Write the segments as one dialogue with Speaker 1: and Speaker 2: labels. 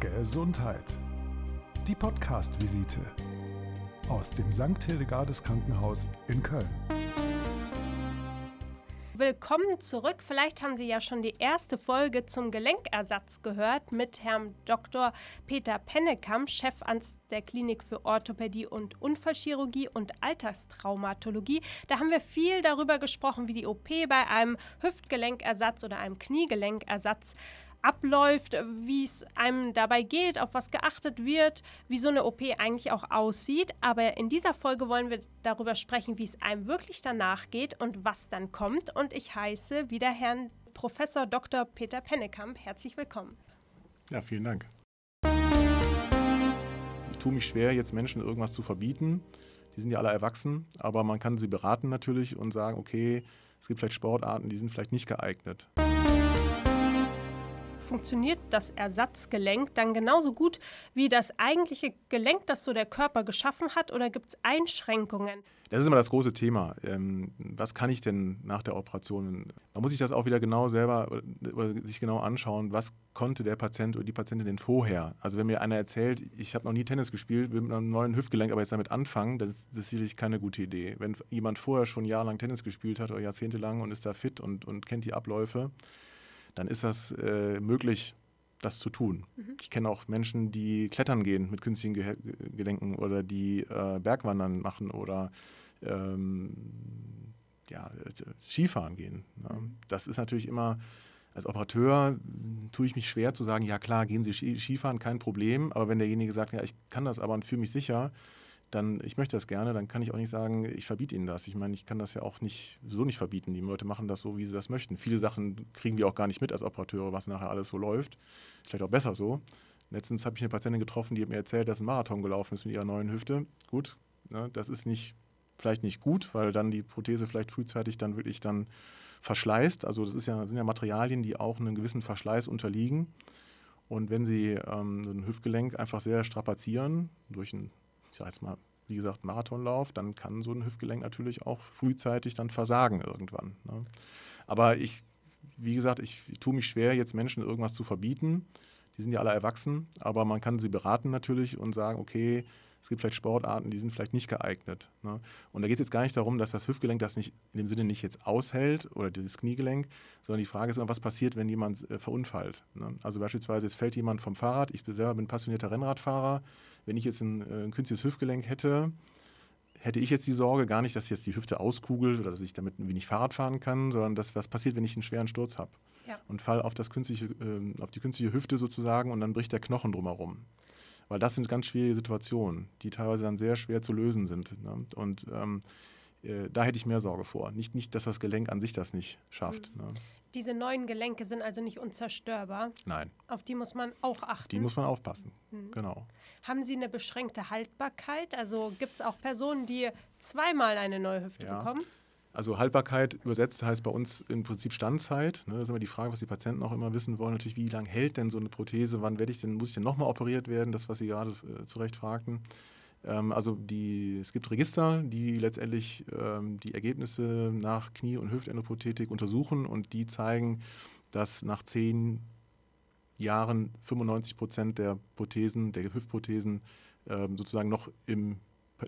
Speaker 1: Gesundheit. Die Podcast-Visite aus dem St. Hildegardes Krankenhaus in Köln.
Speaker 2: Willkommen zurück. Vielleicht haben Sie ja schon die erste Folge zum Gelenkersatz gehört mit Herrn Dr. Peter Pennekamp, Chefarzt der Klinik für Orthopädie und Unfallchirurgie und Alterstraumatologie. Da haben wir viel darüber gesprochen, wie die OP bei einem Hüftgelenkersatz oder einem Kniegelenkersatz abläuft, wie es einem dabei geht, auf was geachtet wird, wie so eine OP eigentlich auch aussieht. Aber in dieser Folge wollen wir darüber sprechen, wie es einem wirklich danach geht und was dann kommt. Und ich heiße wieder Herrn Professor Dr. Peter Pennekamp. Herzlich willkommen.
Speaker 3: Ja, vielen Dank. Ich tue mich schwer, jetzt Menschen irgendwas zu verbieten. Die sind ja alle erwachsen, aber man kann sie beraten natürlich und sagen, okay, es gibt vielleicht Sportarten, die sind vielleicht nicht geeignet
Speaker 2: funktioniert das Ersatzgelenk dann genauso gut wie das eigentliche Gelenk, das so der Körper geschaffen hat, oder gibt es Einschränkungen?
Speaker 3: Das ist immer das große Thema. Ähm, was kann ich denn nach der Operation? Man muss sich das auch wieder genau selber oder sich genau anschauen, was konnte der Patient oder die Patientin denn vorher? Also wenn mir einer erzählt, ich habe noch nie Tennis gespielt, will mit einem neuen Hüftgelenk aber jetzt damit anfangen, das ist, das ist sicherlich keine gute Idee. Wenn jemand vorher schon jahrelang Tennis gespielt hat oder jahrzehntelang und ist da fit und, und kennt die Abläufe, dann ist das äh, möglich, das zu tun. Mhm. Ich kenne auch Menschen, die klettern gehen mit künstlichen Ge Gelenken oder die äh, Bergwandern machen oder ähm, ja, Skifahren gehen. Ne? Mhm. Das ist natürlich immer, als Operateur tue ich mich schwer zu sagen, ja klar, gehen Sie Skifahren, kein Problem. Aber wenn derjenige sagt, ja, ich kann das aber und fühle mich sicher, dann, ich möchte das gerne, dann kann ich auch nicht sagen, ich verbiete ihnen das. Ich meine, ich kann das ja auch nicht so nicht verbieten. Die Leute machen das so, wie sie das möchten. Viele Sachen kriegen wir auch gar nicht mit als Operateure, was nachher alles so läuft. Vielleicht auch besser so. Letztens habe ich eine Patientin getroffen, die hat mir erzählt, dass ein Marathon gelaufen ist mit ihrer neuen Hüfte. Gut, ne, das ist nicht, vielleicht nicht gut, weil dann die Prothese vielleicht frühzeitig dann wirklich dann verschleißt. Also das ja, sind ja Materialien, die auch einem gewissen Verschleiß unterliegen. Und wenn Sie ähm, ein Hüftgelenk einfach sehr strapazieren, durch ein ich sage jetzt mal, wie gesagt, Marathonlauf, dann kann so ein Hüftgelenk natürlich auch frühzeitig dann versagen irgendwann. Ne? Aber ich, wie gesagt, ich, ich tue mich schwer, jetzt Menschen irgendwas zu verbieten. Die sind ja alle erwachsen, aber man kann sie beraten natürlich und sagen, okay, es gibt vielleicht Sportarten, die sind vielleicht nicht geeignet. Ne? Und da geht es jetzt gar nicht darum, dass das Hüftgelenk das nicht in dem Sinne nicht jetzt aushält oder das Kniegelenk, sondern die Frage ist immer, was passiert, wenn jemand äh, verunfallt. Ne? Also beispielsweise, es fällt jemand vom Fahrrad, ich selber bin passionierter Rennradfahrer, wenn ich jetzt ein, äh, ein künstliches Hüftgelenk hätte, hätte ich jetzt die Sorge gar nicht, dass jetzt die Hüfte auskugelt oder dass ich damit ein wenig Fahrrad fahren kann, sondern dass was passiert, wenn ich einen schweren Sturz habe ja. und fall auf, das künstliche, äh, auf die künstliche Hüfte sozusagen und dann bricht der Knochen drumherum. Weil das sind ganz schwierige Situationen, die teilweise dann sehr schwer zu lösen sind. Ne? Und ähm, äh, da hätte ich mehr Sorge vor. Nicht, nicht, dass das Gelenk an sich das nicht schafft. Mhm. Ne?
Speaker 2: Diese neuen Gelenke sind also nicht unzerstörbar.
Speaker 3: Nein.
Speaker 2: Auf die muss man auch achten.
Speaker 3: Die muss man aufpassen. Mhm. Genau.
Speaker 2: Haben Sie eine beschränkte Haltbarkeit? Also gibt es auch Personen, die zweimal eine neue Hüfte ja. bekommen?
Speaker 3: Also Haltbarkeit übersetzt heißt bei uns im Prinzip Standzeit. Ne? Das ist immer die Frage, was die Patienten auch immer wissen wollen. Natürlich, wie lange hält denn so eine Prothese? Wann werde ich denn, muss ich denn nochmal operiert werden? Das, was Sie gerade äh, zu Recht fragten. Ähm, also die, es gibt Register, die letztendlich ähm, die Ergebnisse nach Knie- und Hüftendoprothetik untersuchen und die zeigen, dass nach zehn Jahren 95 Prozent der Prothesen, der Hüftprothesen ähm, sozusagen noch im,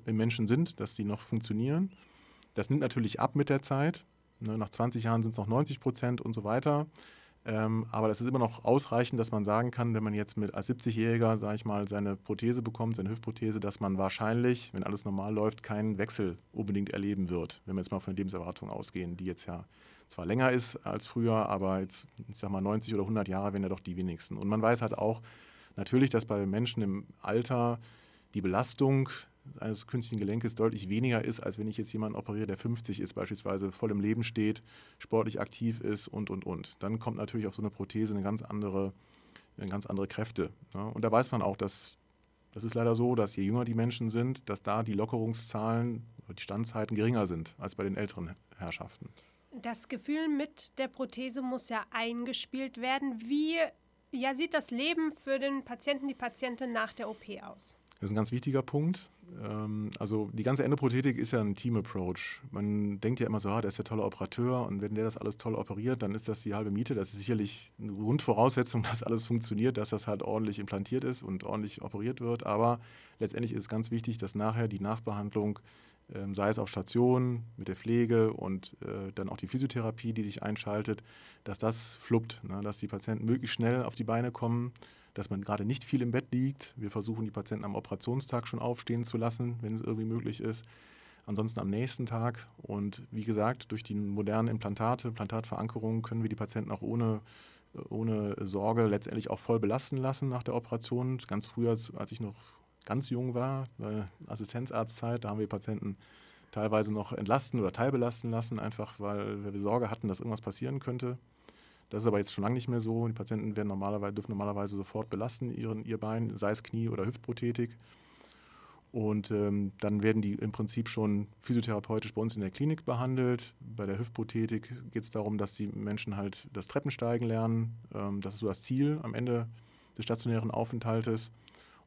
Speaker 3: im Menschen sind, dass die noch funktionieren. Das nimmt natürlich ab mit der Zeit. Ne, nach 20 Jahren sind es noch 90 Prozent und so weiter. Ähm, aber das ist immer noch ausreichend, dass man sagen kann, wenn man jetzt mit als 70-Jähriger, sage ich mal, seine Prothese bekommt, seine Hüftprothese, dass man wahrscheinlich, wenn alles normal läuft, keinen Wechsel unbedingt erleben wird, wenn wir jetzt mal von der Lebenserwartung ausgehen, die jetzt ja zwar länger ist als früher, aber jetzt, ich sag mal, 90 oder 100 Jahre wären ja doch die wenigsten. Und man weiß halt auch natürlich, dass bei Menschen im Alter die Belastung eines künstlichen Gelenkes deutlich weniger ist, als wenn ich jetzt jemanden operiere, der 50 ist, beispielsweise voll im Leben steht, sportlich aktiv ist und, und, und. Dann kommt natürlich auf so eine Prothese eine ganz andere, eine ganz andere Kräfte. Ja. Und da weiß man auch, dass das ist leider so, dass je jünger die Menschen sind, dass da die Lockerungszahlen, die Standzeiten geringer sind als bei den älteren Herrschaften.
Speaker 2: Das Gefühl mit der Prothese muss ja eingespielt werden. Wie ja, sieht das Leben für den Patienten, die Patientin nach der OP aus?
Speaker 3: Das ist ein ganz wichtiger Punkt. Ähm, also die ganze Endoprothetik ist ja ein Team-Approach. Man denkt ja immer so, ah, der ist der tolle Operateur und wenn der das alles toll operiert, dann ist das die halbe Miete. Das ist sicherlich eine Grundvoraussetzung, dass alles funktioniert, dass das halt ordentlich implantiert ist und ordentlich operiert wird. Aber letztendlich ist es ganz wichtig, dass nachher die Nachbehandlung, ähm, sei es auf Station mit der Pflege und äh, dann auch die Physiotherapie, die sich einschaltet, dass das fluppt, ne? dass die Patienten möglichst schnell auf die Beine kommen dass man gerade nicht viel im Bett liegt. Wir versuchen die Patienten am Operationstag schon aufstehen zu lassen, wenn es irgendwie möglich ist. Ansonsten am nächsten Tag. Und wie gesagt, durch die modernen Implantate, Implantatverankerungen können wir die Patienten auch ohne, ohne Sorge letztendlich auch voll belasten lassen nach der Operation. Ganz früher, als ich noch ganz jung war, Assistenzarztzeit, da haben wir Patienten teilweise noch entlasten oder teilbelasten lassen, einfach weil wir Sorge hatten, dass irgendwas passieren könnte. Das ist aber jetzt schon lange nicht mehr so. Die Patienten werden normalerweise, dürfen normalerweise sofort belasten, ihren, ihr Bein, sei es Knie- oder Hüftprothetik. Und ähm, dann werden die im Prinzip schon physiotherapeutisch bei uns in der Klinik behandelt. Bei der Hüftprothetik geht es darum, dass die Menschen halt das Treppensteigen lernen. Ähm, das ist so das Ziel am Ende des stationären Aufenthaltes.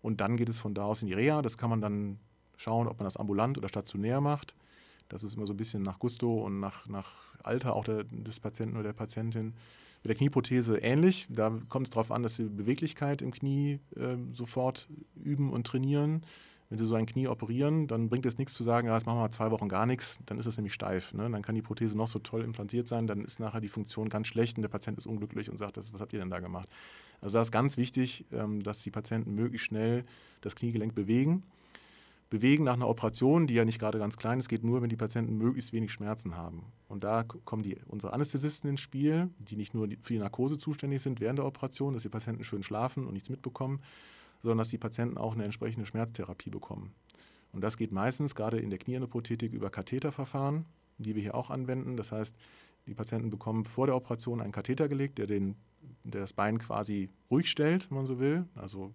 Speaker 3: Und dann geht es von da aus in die Reha. Das kann man dann schauen, ob man das ambulant oder stationär macht. Das ist immer so ein bisschen nach Gusto und nach, nach Alter auch der, des Patienten oder der Patientin. Bei der Knieprothese ähnlich. Da kommt es darauf an, dass Sie Beweglichkeit im Knie äh, sofort üben und trainieren. Wenn Sie so ein Knie operieren, dann bringt es nichts zu sagen, ja, jetzt machen wir mal zwei Wochen gar nichts, dann ist es nämlich steif. Ne? Dann kann die Prothese noch so toll implantiert sein, dann ist nachher die Funktion ganz schlecht und der Patient ist unglücklich und sagt, was habt ihr denn da gemacht? Also da ist ganz wichtig, ähm, dass die Patienten möglichst schnell das Kniegelenk bewegen bewegen nach einer Operation, die ja nicht gerade ganz klein ist, geht nur, wenn die Patienten möglichst wenig Schmerzen haben. Und da kommen die, unsere Anästhesisten ins Spiel, die nicht nur für die Narkose zuständig sind während der Operation, dass die Patienten schön schlafen und nichts mitbekommen, sondern dass die Patienten auch eine entsprechende Schmerztherapie bekommen. Und das geht meistens gerade in der Knieendoprothetik über Katheterverfahren, die wir hier auch anwenden. Das heißt, die Patienten bekommen vor der Operation einen Katheter gelegt, der, den, der das Bein quasi ruhig stellt, wenn man so will. Also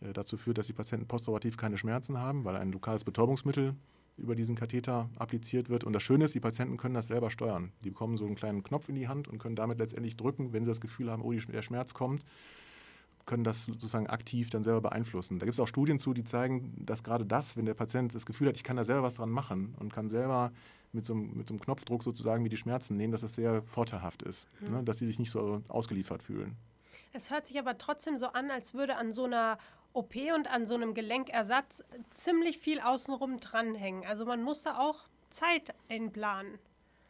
Speaker 3: dazu führt, dass die Patienten postoperativ keine Schmerzen haben, weil ein lokales Betäubungsmittel über diesen Katheter appliziert wird. Und das Schöne ist, die Patienten können das selber steuern. Die bekommen so einen kleinen Knopf in die Hand und können damit letztendlich drücken, wenn sie das Gefühl haben, oh, der Schmerz kommt, können das sozusagen aktiv dann selber beeinflussen. Da gibt es auch Studien zu, die zeigen, dass gerade das, wenn der Patient das Gefühl hat, ich kann da selber was dran machen und kann selber mit so, einem, mit so einem Knopfdruck sozusagen wie die Schmerzen nehmen, dass das sehr vorteilhaft ist, mhm. ne? dass sie sich nicht so ausgeliefert fühlen.
Speaker 2: Es hört sich aber trotzdem so an, als würde an so einer OP und an so einem Gelenkersatz ziemlich viel außenrum dranhängen. Also man muss da auch Zeit einplanen.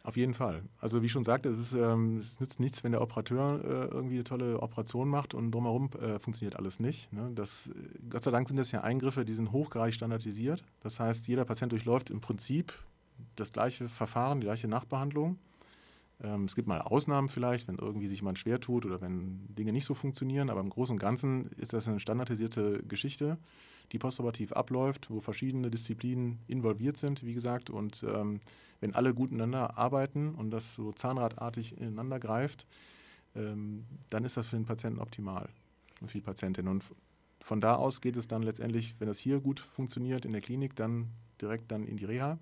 Speaker 3: Auf jeden Fall. Also wie schon sagte, es, ist, ähm, es nützt nichts, wenn der Operateur äh, irgendwie eine tolle Operation macht und drumherum äh, funktioniert alles nicht. Ne? Das, Gott sei Dank sind das ja Eingriffe, die sind hochgradig standardisiert. Das heißt, jeder Patient durchläuft im Prinzip das gleiche Verfahren, die gleiche Nachbehandlung. Ähm, es gibt mal Ausnahmen vielleicht, wenn irgendwie sich jemand schwer tut oder wenn Dinge nicht so funktionieren, aber im Großen und Ganzen ist das eine standardisierte Geschichte, die postoperativ abläuft, wo verschiedene Disziplinen involviert sind, wie gesagt. Und ähm, wenn alle gut miteinander arbeiten und das so zahnradartig ineinander greift, ähm, dann ist das für den Patienten optimal und für die Patientin. Und von da aus geht es dann letztendlich, wenn das hier gut funktioniert in der Klinik, dann direkt dann in die Reha.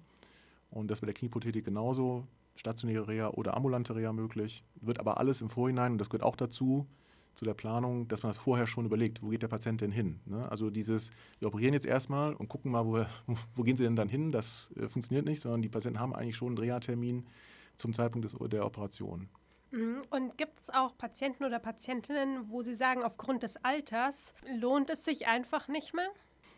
Speaker 3: Und das bei der Knieprothetik genauso stationäre Reha oder ambulante Reha möglich. Wird aber alles im Vorhinein, und das gehört auch dazu, zu der Planung, dass man das vorher schon überlegt, wo geht der Patient denn hin? Ne? Also dieses, wir operieren jetzt erstmal und gucken mal, wo, wo gehen sie denn dann hin? Das äh, funktioniert nicht, sondern die Patienten haben eigentlich schon einen Reha-Termin zum Zeitpunkt des, der Operation.
Speaker 2: Mhm. Und gibt es auch Patienten oder Patientinnen, wo Sie sagen, aufgrund des Alters lohnt es sich einfach nicht mehr?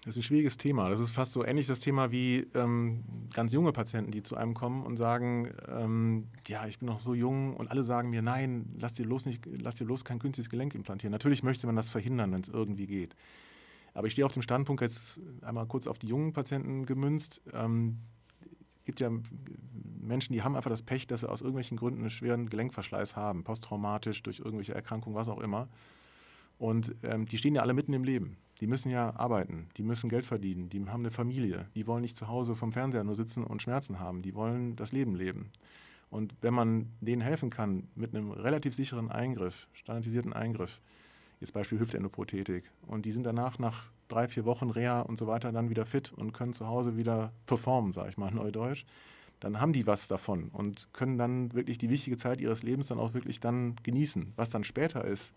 Speaker 3: Das ist ein schwieriges Thema. Das ist fast so ähnlich das Thema wie ähm, ganz junge Patienten, die zu einem kommen und sagen, ähm, ja, ich bin noch so jung und alle sagen mir, nein, lass dir bloß, nicht, lass dir bloß kein künstliches Gelenk implantieren. Natürlich möchte man das verhindern, wenn es irgendwie geht. Aber ich stehe auf dem Standpunkt, jetzt einmal kurz auf die jungen Patienten gemünzt. Ähm, es gibt ja Menschen, die haben einfach das Pech, dass sie aus irgendwelchen Gründen einen schweren Gelenkverschleiß haben, posttraumatisch, durch irgendwelche Erkrankungen, was auch immer. Und ähm, die stehen ja alle mitten im Leben. Die müssen ja arbeiten, die müssen Geld verdienen, die haben eine Familie, die wollen nicht zu Hause vom Fernseher nur sitzen und Schmerzen haben, die wollen das Leben leben. Und wenn man denen helfen kann mit einem relativ sicheren Eingriff, standardisierten Eingriff, jetzt Beispiel Hüftendoprothetik, und die sind danach nach drei, vier Wochen Reha und so weiter dann wieder fit und können zu Hause wieder performen, sage ich mal neudeutsch, dann haben die was davon und können dann wirklich die wichtige Zeit ihres Lebens dann auch wirklich dann genießen. Was dann später ist,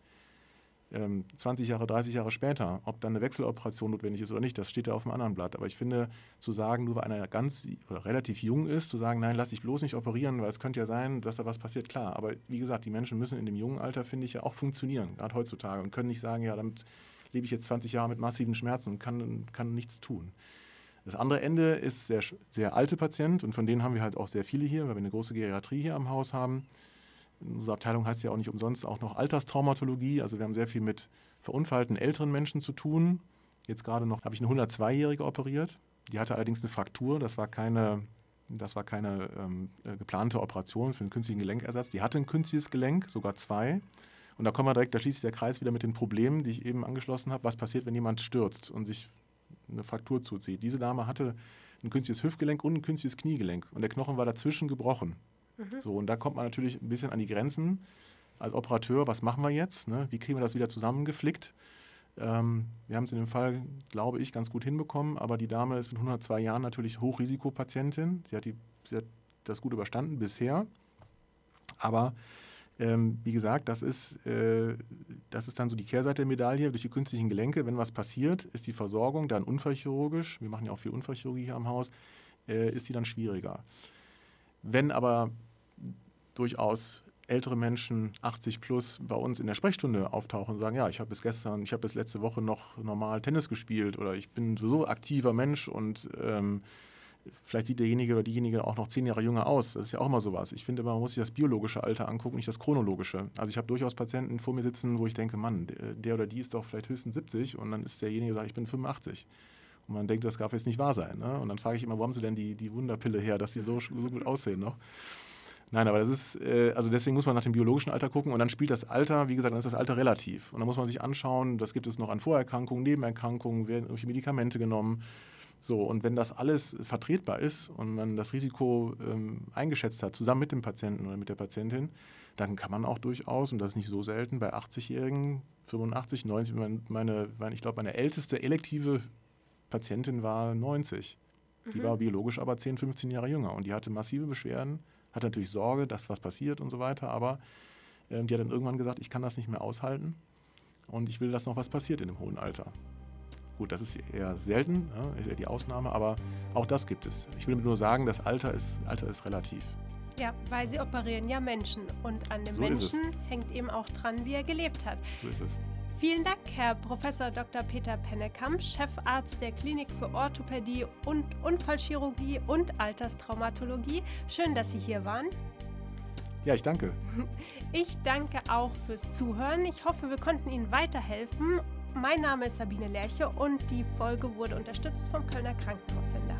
Speaker 3: 20 ähm, Jahre, 30 Jahre später, ob dann eine Wechseloperation notwendig ist oder nicht, das steht ja auf dem anderen Blatt. Aber ich finde, zu sagen, nur weil einer ganz oder relativ jung ist, zu sagen, nein, lass dich bloß nicht operieren, weil es könnte ja sein, dass da was passiert, klar. Aber wie gesagt, die Menschen müssen in dem jungen Alter, finde ich, ja auch funktionieren, gerade heutzutage, und können nicht sagen, ja, damit lebe ich jetzt 20 Jahre mit massiven Schmerzen und kann, kann nichts tun. Das andere Ende ist sehr, sehr alte Patient und von denen haben wir halt auch sehr viele hier, weil wir eine große Geriatrie hier am Haus haben. Unsere Abteilung heißt ja auch nicht umsonst auch noch Alterstraumatologie. Also wir haben sehr viel mit verunfallten älteren Menschen zu tun. Jetzt gerade noch habe ich eine 102-Jährige operiert. Die hatte allerdings eine Fraktur. Das war keine, das war keine ähm, äh, geplante Operation für einen künstlichen Gelenkersatz. Die hatte ein künstliches Gelenk, sogar zwei. Und da kommen wir direkt, da schließt sich der Kreis wieder mit den Problemen, die ich eben angeschlossen habe. Was passiert, wenn jemand stürzt und sich eine Fraktur zuzieht? Diese Dame hatte ein künstliches Hüftgelenk und ein künstliches Kniegelenk. Und der Knochen war dazwischen gebrochen. Mhm. So, und da kommt man natürlich ein bisschen an die Grenzen. Als Operateur, was machen wir jetzt? Ne? Wie kriegen wir das wieder zusammengeflickt? Ähm, wir haben es in dem Fall, glaube ich, ganz gut hinbekommen, aber die Dame ist mit 102 Jahren natürlich Hochrisikopatientin. Sie hat, die, sie hat das gut überstanden bisher. Aber ähm, wie gesagt, das ist, äh, das ist dann so die Kehrseite der Medaille. Durch die künstlichen Gelenke, wenn was passiert, ist die Versorgung dann unfallchirurgisch, wir machen ja auch viel Unfallchirurgie hier am Haus, äh, ist die dann schwieriger. Wenn aber durchaus ältere Menschen, 80 plus, bei uns in der Sprechstunde auftauchen und sagen, ja, ich habe bis gestern, ich habe bis letzte Woche noch normal Tennis gespielt oder ich bin so aktiver Mensch und ähm, vielleicht sieht derjenige oder diejenige auch noch zehn Jahre jünger aus. Das ist ja auch immer sowas. Ich finde, man muss sich das biologische Alter angucken, nicht das chronologische. Also ich habe durchaus Patienten vor mir sitzen, wo ich denke, Mann, der oder die ist doch vielleicht höchstens 70 und dann ist derjenige, sagt, ich bin 85. Und man denkt, das darf jetzt nicht wahr sein. Ne? Und dann frage ich immer, wo haben sie denn die, die Wunderpille her, dass sie so, so gut aussehen noch? Nein, aber das ist, äh, also deswegen muss man nach dem biologischen Alter gucken und dann spielt das Alter, wie gesagt, dann ist das Alter relativ. Und dann muss man sich anschauen, das gibt es noch an Vorerkrankungen, Nebenerkrankungen, werden irgendwelche Medikamente genommen. So, und wenn das alles vertretbar ist und man das Risiko ähm, eingeschätzt hat, zusammen mit dem Patienten oder mit der Patientin, dann kann man auch durchaus, und das ist nicht so selten, bei 80-Jährigen, 85, 90, meine, meine, ich glaube, meine älteste elektive Patientin war 90. Die mhm. war biologisch aber 10, 15 Jahre jünger und die hatte massive Beschwerden, hatte natürlich Sorge, dass was passiert und so weiter, aber ähm, die hat dann irgendwann gesagt, ich kann das nicht mehr aushalten und ich will, dass noch was passiert in dem hohen Alter. Gut, das ist eher selten, ja, ist eher die Ausnahme, aber auch das gibt es. Ich will nur sagen, das Alter ist, Alter ist relativ.
Speaker 2: Ja, weil sie operieren ja Menschen und an dem so Menschen hängt eben auch dran, wie er gelebt hat.
Speaker 3: So ist es.
Speaker 2: Vielen Dank, Herr Prof. Dr. Peter Pennekamp, Chefarzt der Klinik für Orthopädie und Unfallchirurgie und Alterstraumatologie. Schön, dass Sie hier waren.
Speaker 3: Ja, ich danke.
Speaker 2: Ich danke auch fürs Zuhören. Ich hoffe, wir konnten Ihnen weiterhelfen. Mein Name ist Sabine Lerche und die Folge wurde unterstützt vom Kölner Krankenhaussender.